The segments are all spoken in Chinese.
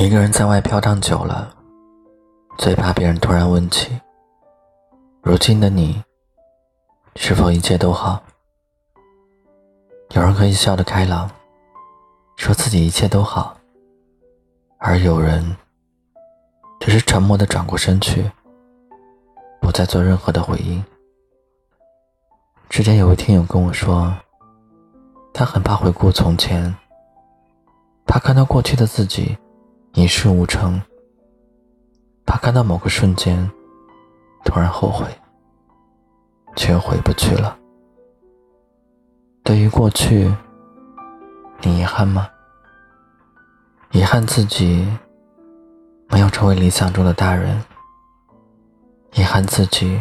一个人在外飘荡久了，最怕别人突然问起：“如今的你，是否一切都好？”有人可以笑得开朗，说自己一切都好，而有人只是沉默的转过身去，不再做任何的回应。之前有位听友跟我说，他很怕回顾从前，怕看到过去的自己。一事无成，怕看到某个瞬间突然后悔，却又回不去了。对于过去，你遗憾吗？遗憾自己没有成为理想中的大人，遗憾自己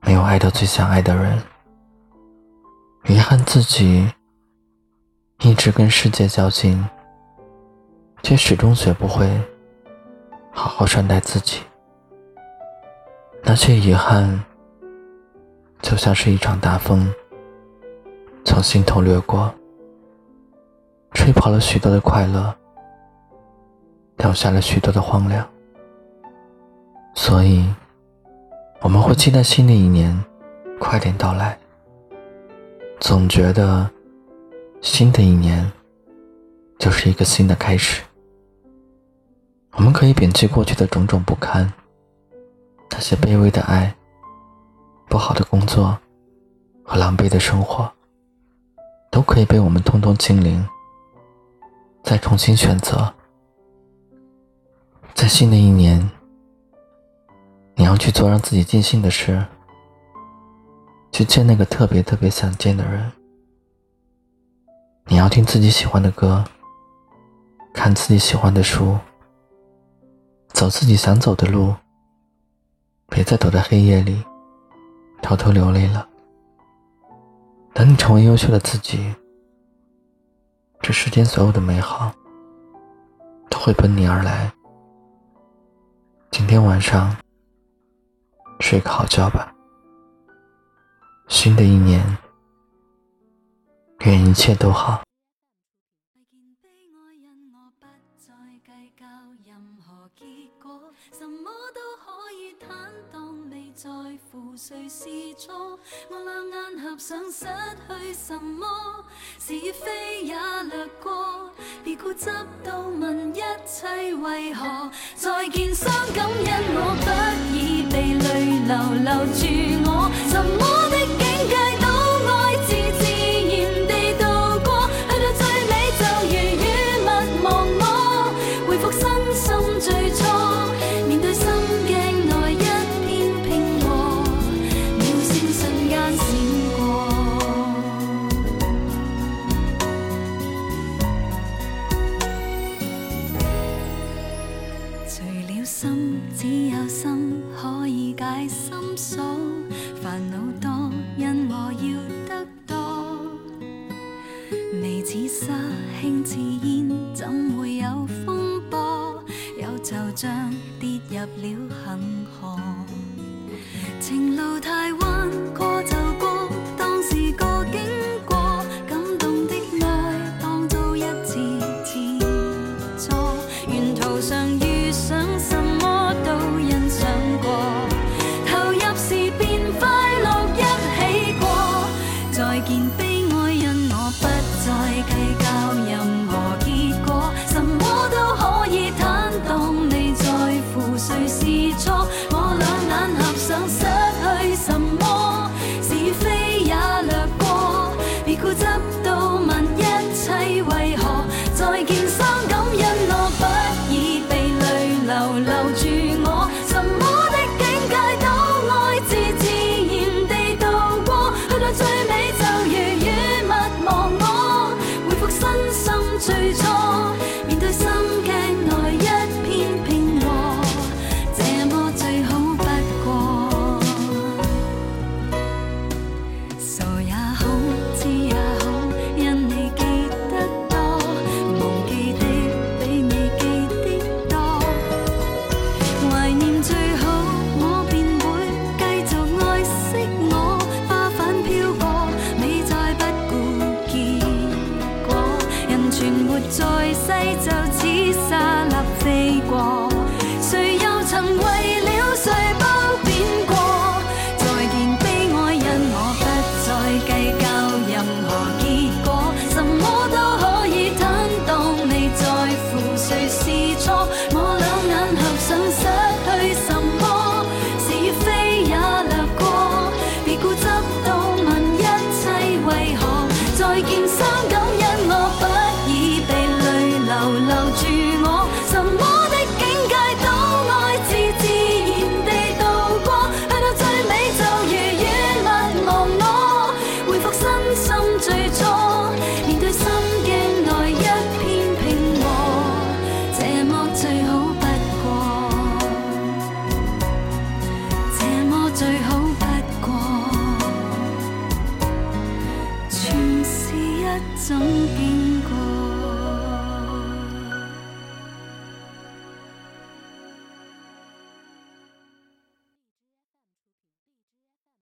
没有爱到最想爱的人，遗憾自己一直跟世界较劲。却始终学不会好好善待自己，那些遗憾就像是一场大风，从心头掠过，吹跑了许多的快乐，留下了许多的荒凉。所以，我们会期待新的一年快点到来，总觉得新的一年就是一个新的开始。我们可以摒弃过去的种种不堪，那些卑微的爱、不好的工作和狼狈的生活，都可以被我们通通清零，再重新选择。在新的一年，你要去做让自己尽兴的事，去见那个特别特别想见的人。你要听自己喜欢的歌，看自己喜欢的书。走自己想走的路，别再躲在黑夜里偷偷流泪了。等你成为优秀的自己，这世间所有的美好都会奔你而来。今天晚上睡个好觉吧。新的一年，愿一切都好。谁是错。我两眼合上，失去什么？是与非也掠过，别固执到问一切为何。再见伤感，因我不已被泪流留住我。什么伤心在世就一种经过。